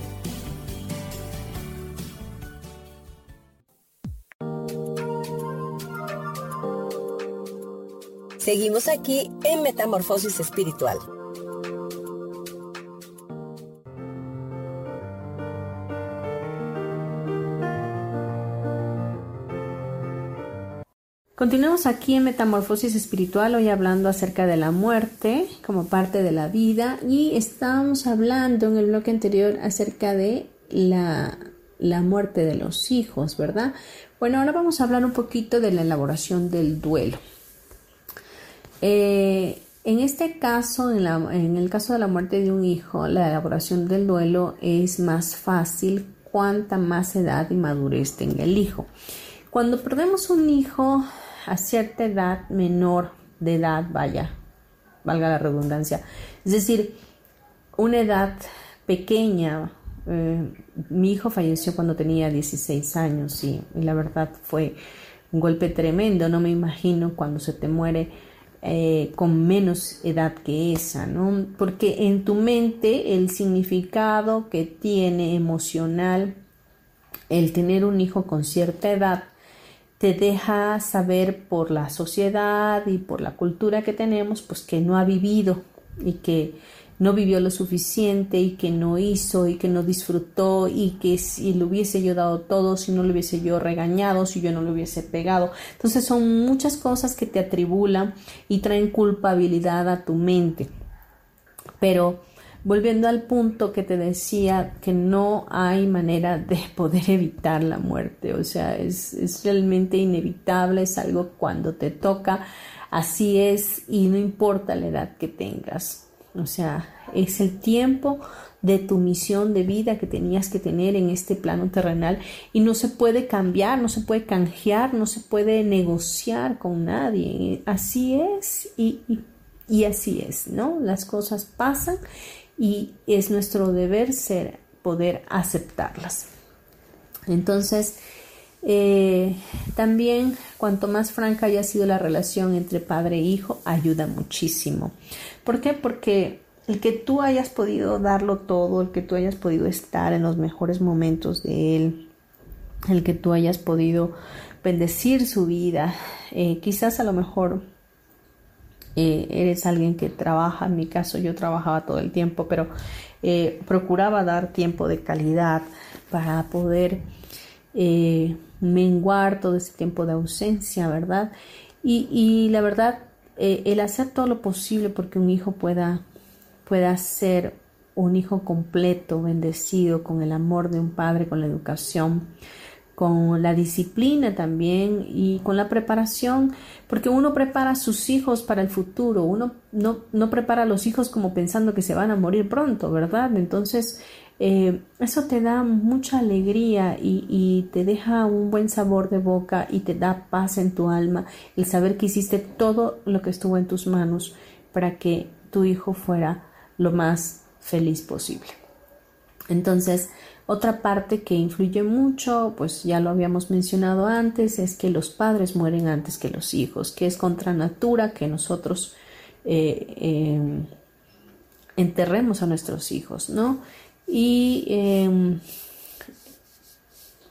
Seguimos aquí en Metamorfosis Espiritual. Continuamos aquí en Metamorfosis Espiritual, hoy hablando acerca de la muerte como parte de la vida y estábamos hablando en el bloque anterior acerca de la, la muerte de los hijos, ¿verdad? Bueno, ahora vamos a hablar un poquito de la elaboración del duelo. Eh, en este caso, en, el caso de la muerte de un hijo, la elaboración del duelo es más fácil cuanta más edad y madurez tenga el hijo. Cuando perdemos un hijo a cierta edad menor de edad, vaya, valga la redundancia, es decir, una edad pequeña, eh, mi hijo falleció cuando tenía 16 años y la verdad fue un golpe tremendo, no me imagino cuando se te muere eh, con menos edad que esa, ¿no? Porque en tu mente el significado que tiene emocional el tener un hijo con cierta edad te deja saber por la sociedad y por la cultura que tenemos, pues que no ha vivido y que no vivió lo suficiente y que no hizo y que no disfrutó y que si le hubiese yo dado todo, si no le hubiese yo regañado, si yo no le hubiese pegado. Entonces son muchas cosas que te atribulan y traen culpabilidad a tu mente. Pero volviendo al punto que te decía que no hay manera de poder evitar la muerte, o sea, es, es realmente inevitable, es algo cuando te toca, así es y no importa la edad que tengas. O sea, es el tiempo de tu misión de vida que tenías que tener en este plano terrenal y no se puede cambiar, no se puede canjear, no se puede negociar con nadie. Así es y, y, así es, ¿no? Las cosas pasan y es nuestro deber ser, poder aceptarlas. Entonces, eh, también cuanto más franca haya sido la relación entre padre e hijo, ayuda muchísimo. ¿Por qué? Porque el que tú hayas podido darlo todo, el que tú hayas podido estar en los mejores momentos de él, el que tú hayas podido bendecir su vida, eh, quizás a lo mejor eh, eres alguien que trabaja, en mi caso yo trabajaba todo el tiempo, pero procuraba dar tiempo de calidad para poder menguar todo ese tiempo de ausencia, ¿verdad? Y, la verdad, eh, el hacer todo lo posible porque un hijo pueda, pueda ser un hijo completo, bendecido, con el amor de un padre, con la educación, con la disciplina también y con la preparación, porque uno prepara a sus hijos para el futuro, uno no, no prepara a los hijos como pensando que se van a morir pronto, ¿verdad? Entonces, eh, eso te da mucha alegría y, te deja un buen sabor de boca y te da paz en tu alma el saber que hiciste todo lo que estuvo en tus manos para que tu hijo fuera lo más feliz posible. Entonces, otra parte que influye mucho, pues ya lo habíamos mencionado antes, es que los padres mueren antes que los hijos, que es contra natura que nosotros eh, em, enterremos a nuestros hijos, ¿no? Y em,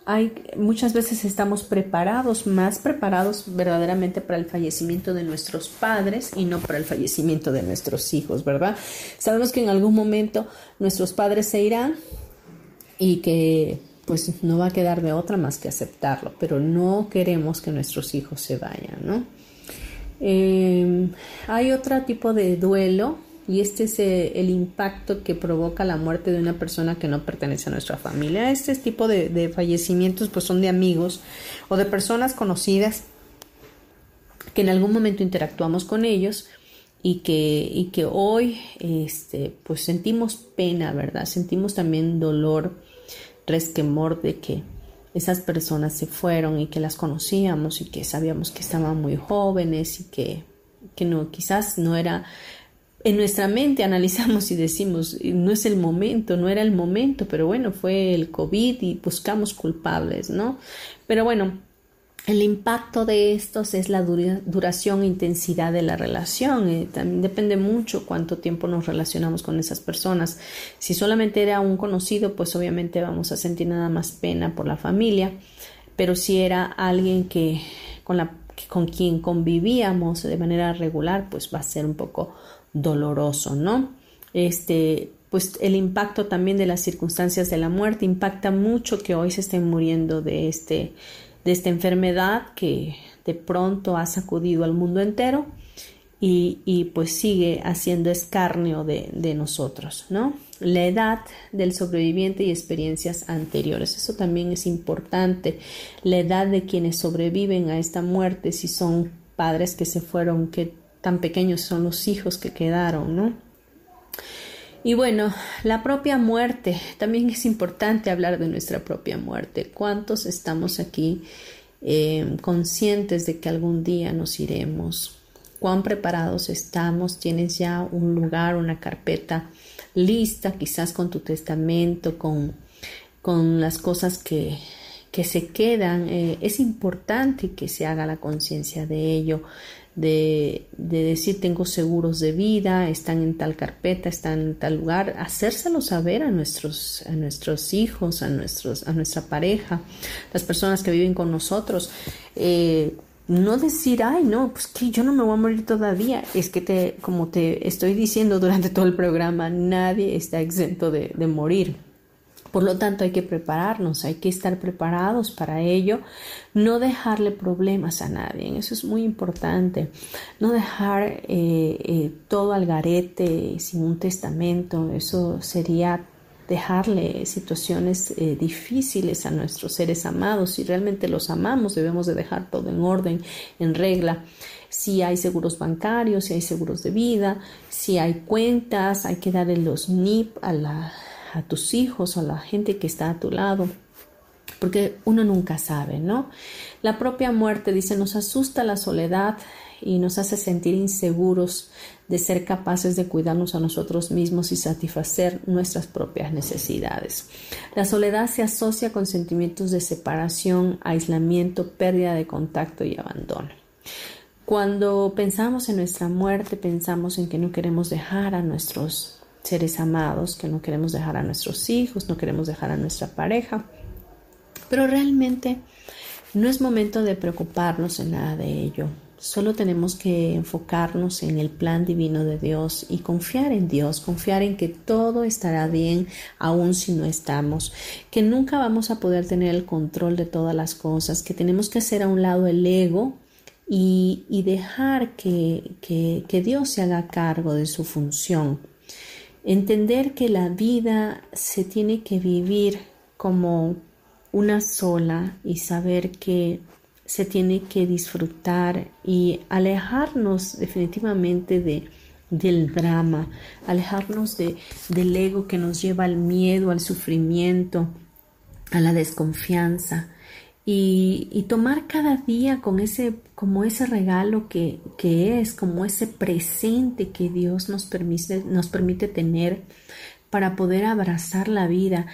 hay, muchas veces estamos preparados, más preparados verdaderamente para el fallecimiento de nuestros padres y no para el fallecimiento de nuestros hijos, ¿verdad? Sabemos que en algún momento nuestros padres se irán y que pues no va a quedar de otra más que aceptarlo, pero no queremos que nuestros hijos se vayan, ¿no? Em, hay otro tipo de duelo y este es eh, el impacto que provoca la muerte de una persona que no pertenece a nuestra familia. Este tipo de, fallecimientos pues son de amigos o de personas conocidas que en algún momento interactuamos con ellos y que, y que hoy este, pues sentimos pena, ¿verdad? Sentimos también dolor, resquemor de que esas personas se fueron y que las conocíamos y que sabíamos que estaban muy jóvenes y que, que no, quizás no era en nuestra mente analizamos y decimos, no es el momento, no era el momento, pero bueno, fue el COVID y buscamos culpables, ¿no? Pero bueno, el impacto de estos es la duración e intensidad de la relación. Eh, también depende mucho cuánto tiempo nos relacionamos con esas personas. Si solamente era un conocido, pues obviamente vamos a sentir nada más pena por la familia. Pero si era alguien que con, la, con quien convivíamos de manera regular, pues va a ser un poco doloroso, ¿no? Este, pues el impacto también de las circunstancias de la muerte impacta mucho que hoy se estén muriendo de, este, de esta enfermedad que de pronto ha sacudido al mundo entero y, pues sigue haciendo escarnio de, de, nosotros, ¿no? La edad del sobreviviente y experiencias anteriores, eso también es importante, la edad de quienes sobreviven a esta muerte, si son padres que se fueron, que tan pequeños son los hijos que quedaron, ¿no? Y bueno, la propia muerte, también es importante hablar de nuestra propia muerte. ¿Cuántos estamos aquí eh, conscientes de que algún día nos iremos? ¿Cuán preparados estamos? ¿Tienes ya un lugar, una carpeta lista, quizás con tu testamento, con, con las cosas que, que se quedan? Eh, es importante que se haga la conciencia de ello de, decir tengo seguros de vida, están en tal carpeta, están en tal lugar, hacérselo saber a nuestros, a nuestros hijos, a, nuestros, a nuestra pareja, las personas que viven con nosotros. Eh, no decir, ay, no, pues que yo no me voy a morir todavía. Es que te, como te estoy diciendo durante todo el programa, nadie está exento de, de morir. Por lo tanto, hay que prepararnos, hay que estar preparados para ello, no dejarle problemas a nadie, eso es muy importante, no dejar eh, eh, todo al garete sin un testamento, eso sería dejarle situaciones eh, difíciles a nuestros seres amados. Si realmente los amamos, debemos de dejar todo en orden, en regla. Si hay seguros bancarios, si hay seguros de vida, si hay cuentas, hay que darle los NIP a la a tus hijos o a la gente que está a tu lado, porque uno nunca sabe, ¿no? La propia muerte, dice, nos asusta la soledad y nos hace sentir inseguros de ser capaces de cuidarnos a nosotros mismos y satisfacer nuestras propias necesidades. La soledad se asocia con sentimientos de separación, aislamiento, pérdida de contacto y abandono. Cuando pensamos en nuestra muerte, pensamos en que no queremos dejar a nuestros seres amados, que no queremos dejar a nuestros hijos, no queremos dejar a nuestra pareja. Pero realmente no es momento de preocuparnos en nada de ello. Solo tenemos que enfocarnos en el plan divino de Dios y confiar en Dios, confiar en que todo estará bien aun si no estamos, que nunca vamos a poder tener el control de todas las cosas, que tenemos que hacer a un lado el ego y, dejar que, que Dios se haga cargo de su función. Entender que la vida se tiene que vivir como una sola y saber que se tiene que disfrutar y alejarnos definitivamente de, del drama, alejarnos de, del ego que nos lleva al miedo, al sufrimiento, a la desconfianza y, tomar cada día con ese, como ese regalo que, que, es, como ese presente que Dios nos permite, tener para poder abrazar la vida.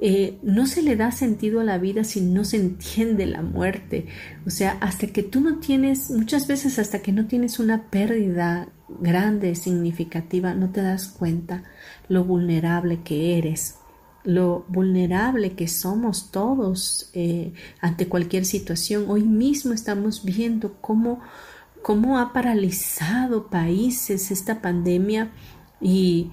Eh, no se le da sentido a la vida si no se entiende la muerte. O sea, hasta que tú no tienes, muchas veces hasta que no tienes una pérdida grande, significativa, no te das cuenta lo vulnerable que eres, lo vulnerable que somos todos eh, ante cualquier situación. Hoy mismo estamos viendo cómo, cómo ha paralizado países esta pandemia y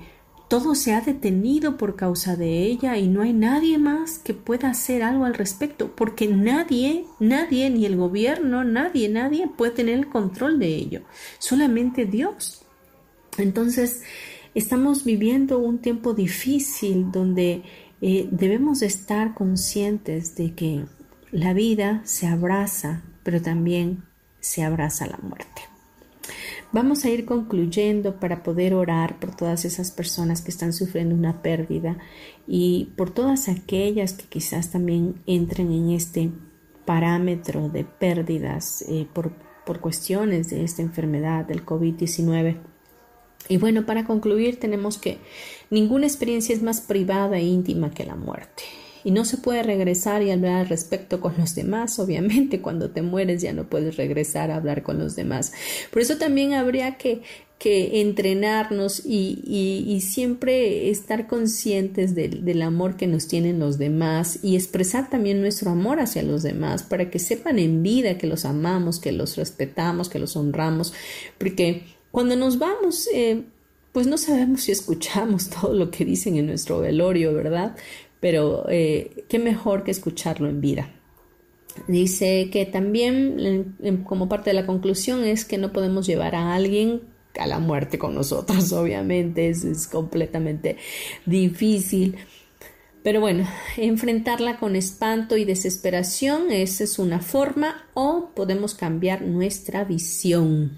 todo se ha detenido por causa de ella y no hay nadie más que pueda hacer algo al respecto, porque nadie, nadie, ni el gobierno, nadie, nadie puede tener el control de ello, solamente Dios. Entonces, estamos viviendo un tiempo difícil donde eh, debemos estar conscientes de que la vida se abraza, pero también se abraza la muerte. Vamos a ir concluyendo para poder orar por todas esas personas que están sufriendo una pérdida y por todas aquellas que quizás también entren en este parámetro de pérdidas eh, por, por cuestiones de esta enfermedad del COVID-19. Y bueno, para concluir tenemos que ninguna experiencia es más privada e íntima que la muerte y no se puede regresar y hablar al respecto con los demás. Obviamente, cuando te mueres ya no puedes regresar a hablar con los demás. Por eso también habría que, que entrenarnos y, y, siempre estar conscientes del amor que nos tienen los demás y expresar también nuestro amor hacia los demás para que sepan en vida que los amamos, que los respetamos, que los honramos, porque cuando nos vamos, eh, pues no sabemos si escuchamos todo lo que dicen en nuestro velorio, ¿verdad? pero eh, qué mejor que escucharlo en vida. Dice que también como parte de la conclusión es que no podemos llevar a alguien a la muerte con nosotros, obviamente, es, es completamente difícil. Pero bueno, enfrentarla con espanto y desesperación, esa es una forma, o podemos cambiar nuestra visión.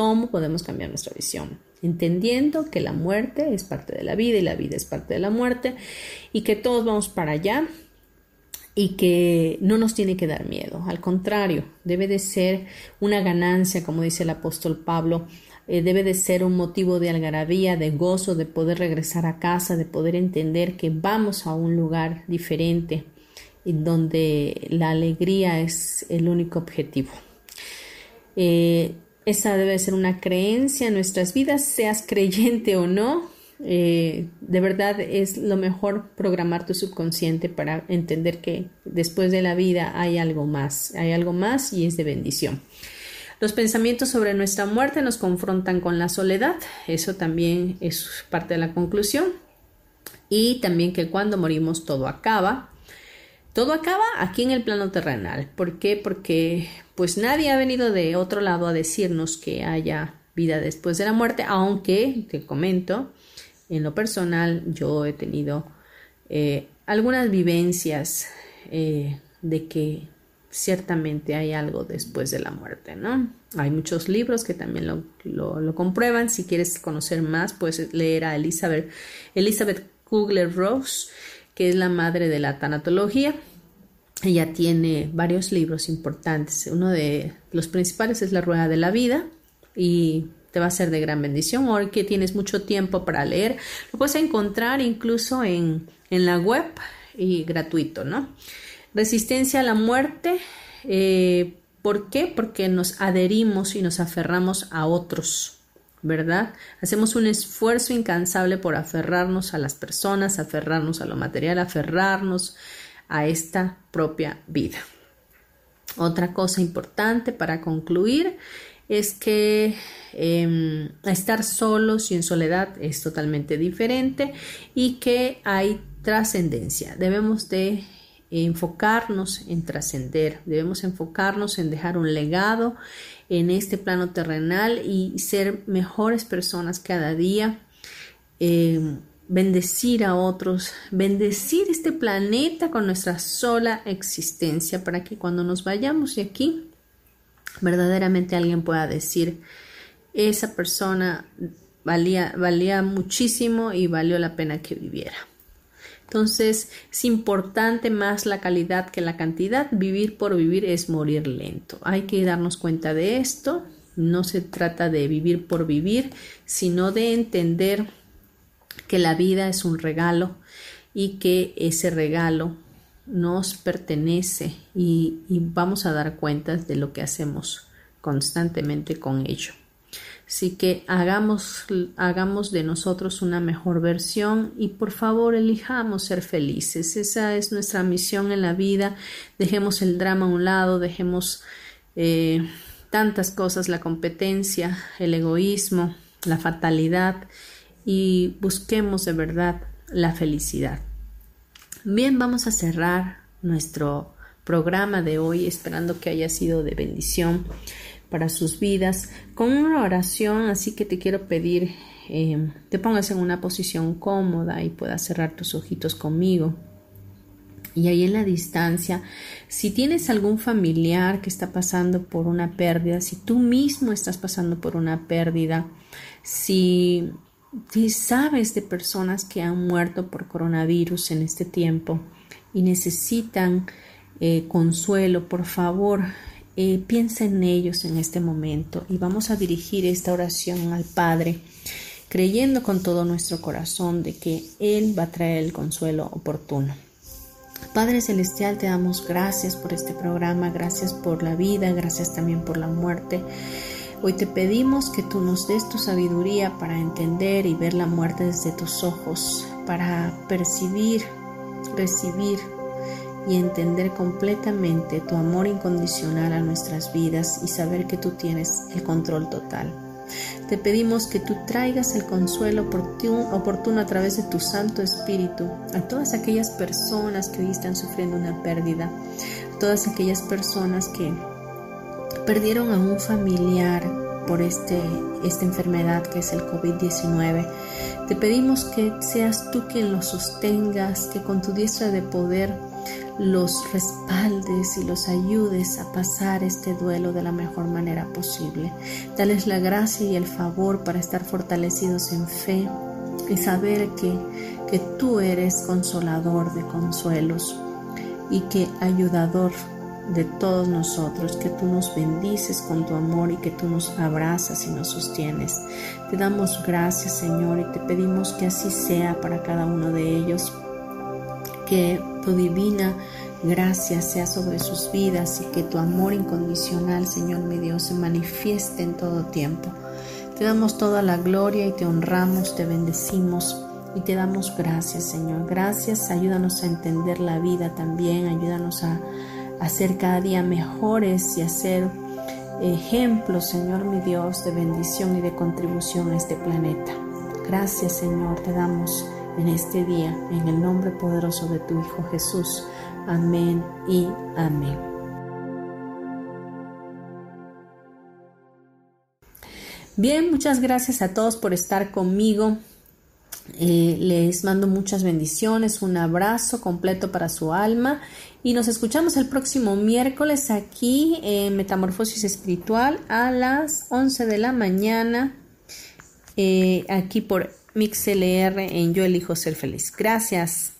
¿Cómo podemos cambiar nuestra visión? entendiendo que la muerte es parte de la vida y la vida es parte de la muerte y que todos vamos para allá y que no nos tiene que dar miedo, al contrario, debe de ser una ganancia, como dice el apóstol Pablo, eh, debe de ser un motivo de algarabía, de gozo, de poder regresar a casa, de poder entender que vamos a un lugar diferente y donde la alegría es el único objetivo. Eh, esa debe ser una creencia en nuestras vidas, seas creyente o no. Eh, de verdad es lo mejor programar tu subconsciente para entender que después de la vida hay algo más, hay algo más y es de bendición. Los pensamientos sobre nuestra muerte nos confrontan con la soledad, eso también es parte de la conclusión. Y también que cuando morimos todo acaba, todo acaba aquí en el plano terrenal. ¿Por qué? Porque pues nadie ha venido de otro lado a decirnos que haya vida después de la muerte, aunque te comento, en lo personal yo he tenido eh, algunas vivencias eh, de que ciertamente hay algo después de la muerte, ¿no? Hay muchos libros que también lo, lo, comprueban. Si quieres conocer más, puedes leer a Elizabeth, Elizabeth Kugler-Rose que es la madre de la tanatología. Ella tiene varios libros importantes. Uno de los principales es La Rueda de la Vida y te va a ser de gran bendición. Hoy que tienes mucho tiempo para leer, lo puedes encontrar incluso en, en la web y gratuito, ¿no? Resistencia a la muerte. Eh, ¿Por qué? Porque nos adherimos y nos aferramos a otros. ¿verdad? Hacemos un esfuerzo incansable por aferrarnos a las personas, aferrarnos a lo material, aferrarnos a esta propia vida. Otra cosa importante para concluir es que em, estar solos y en soledad es totalmente diferente y que hay trascendencia. Debemos de enfocarnos en trascender, debemos enfocarnos en dejar un legado en este plano terrenal y ser mejores personas cada día, eh, bendecir a otros, bendecir este planeta con nuestra sola existencia para que cuando nos vayamos de aquí, verdaderamente alguien pueda decir, esa persona valía, valía muchísimo y valió la pena que viviera. Entonces es importante más la calidad que la cantidad. Vivir por vivir es morir lento. Hay que darnos cuenta de esto. No se trata de vivir por vivir, sino de entender que la vida es un regalo y que ese regalo nos pertenece y, vamos a dar cuentas de lo que hacemos constantemente con ello. Así que hagamos, hagamos de nosotros una mejor versión y por favor elijamos ser felices. Esa es nuestra misión en la vida. Dejemos el drama a un lado, dejemos eh, tantas cosas, la competencia, el egoísmo, la fatalidad y busquemos de verdad la felicidad. Bien, vamos a cerrar nuestro programa de hoy esperando que haya sido de bendición para sus vidas con una oración, así que te quiero pedir eh, te pongas en una posición cómoda y puedas cerrar tus ojitos conmigo. Y ahí en la distancia, si tienes algún familiar que está pasando por una pérdida, si tú mismo estás pasando por una pérdida, si, si sabes de personas que han muerto por coronavirus en este tiempo y necesitan eh, consuelo, por favor, eh, piensa en ellos en este momento y vamos a dirigir esta oración al Padre, creyendo con todo nuestro corazón de que Él va a traer el consuelo oportuno. Padre Celestial, te damos gracias por este programa, gracias por la vida, gracias también por la muerte. Hoy te pedimos que tú nos des tu sabiduría para entender y ver la muerte desde tus ojos, para percibir, recibir y entender completamente tu amor incondicional a nuestras vidas y saber que tú tienes el control total. Te pedimos que tú traigas el consuelo oportuno a través de tu Santo Espíritu a todas aquellas personas que hoy están sufriendo una pérdida, a todas aquellas personas que perdieron a un familiar por este, esta enfermedad que es el COVID-19. Te pedimos que seas tú quien los sostengas, que con tu diestra de poder los respaldes y los ayudes a pasar este duelo de la mejor manera posible. Dales la gracia y el favor para estar fortalecidos en fe y saber que, que tú eres consolador de consuelos y que ayudador de todos nosotros, que tú nos bendices con tu amor y que tú nos abrazas y nos sostienes. Te damos gracias, Señor, y te pedimos que así sea para cada uno de ellos que tu divina gracia sea sobre sus vidas y que tu amor incondicional, Señor mi Dios, se manifieste en todo tiempo. Te damos toda la gloria y te honramos, te bendecimos y te damos gracias, Señor. Gracias, ayúdanos a entender la vida también, ayúdanos a, a ser cada día mejores y a ser ejemplos, Señor mi Dios, de bendición y de contribución a este planeta. Gracias, Señor, te damos en este día, en el nombre poderoso de tu Hijo Jesús. Amén y amén. Bien, muchas gracias a todos por estar conmigo. Eh, les mando muchas bendiciones, un abrazo completo para su alma y nos escuchamos el próximo miércoles aquí en Metamorfosis Espiritual a las 11 de la mañana, eh, aquí por MixLR en Yo elijo ser feliz. Gracias.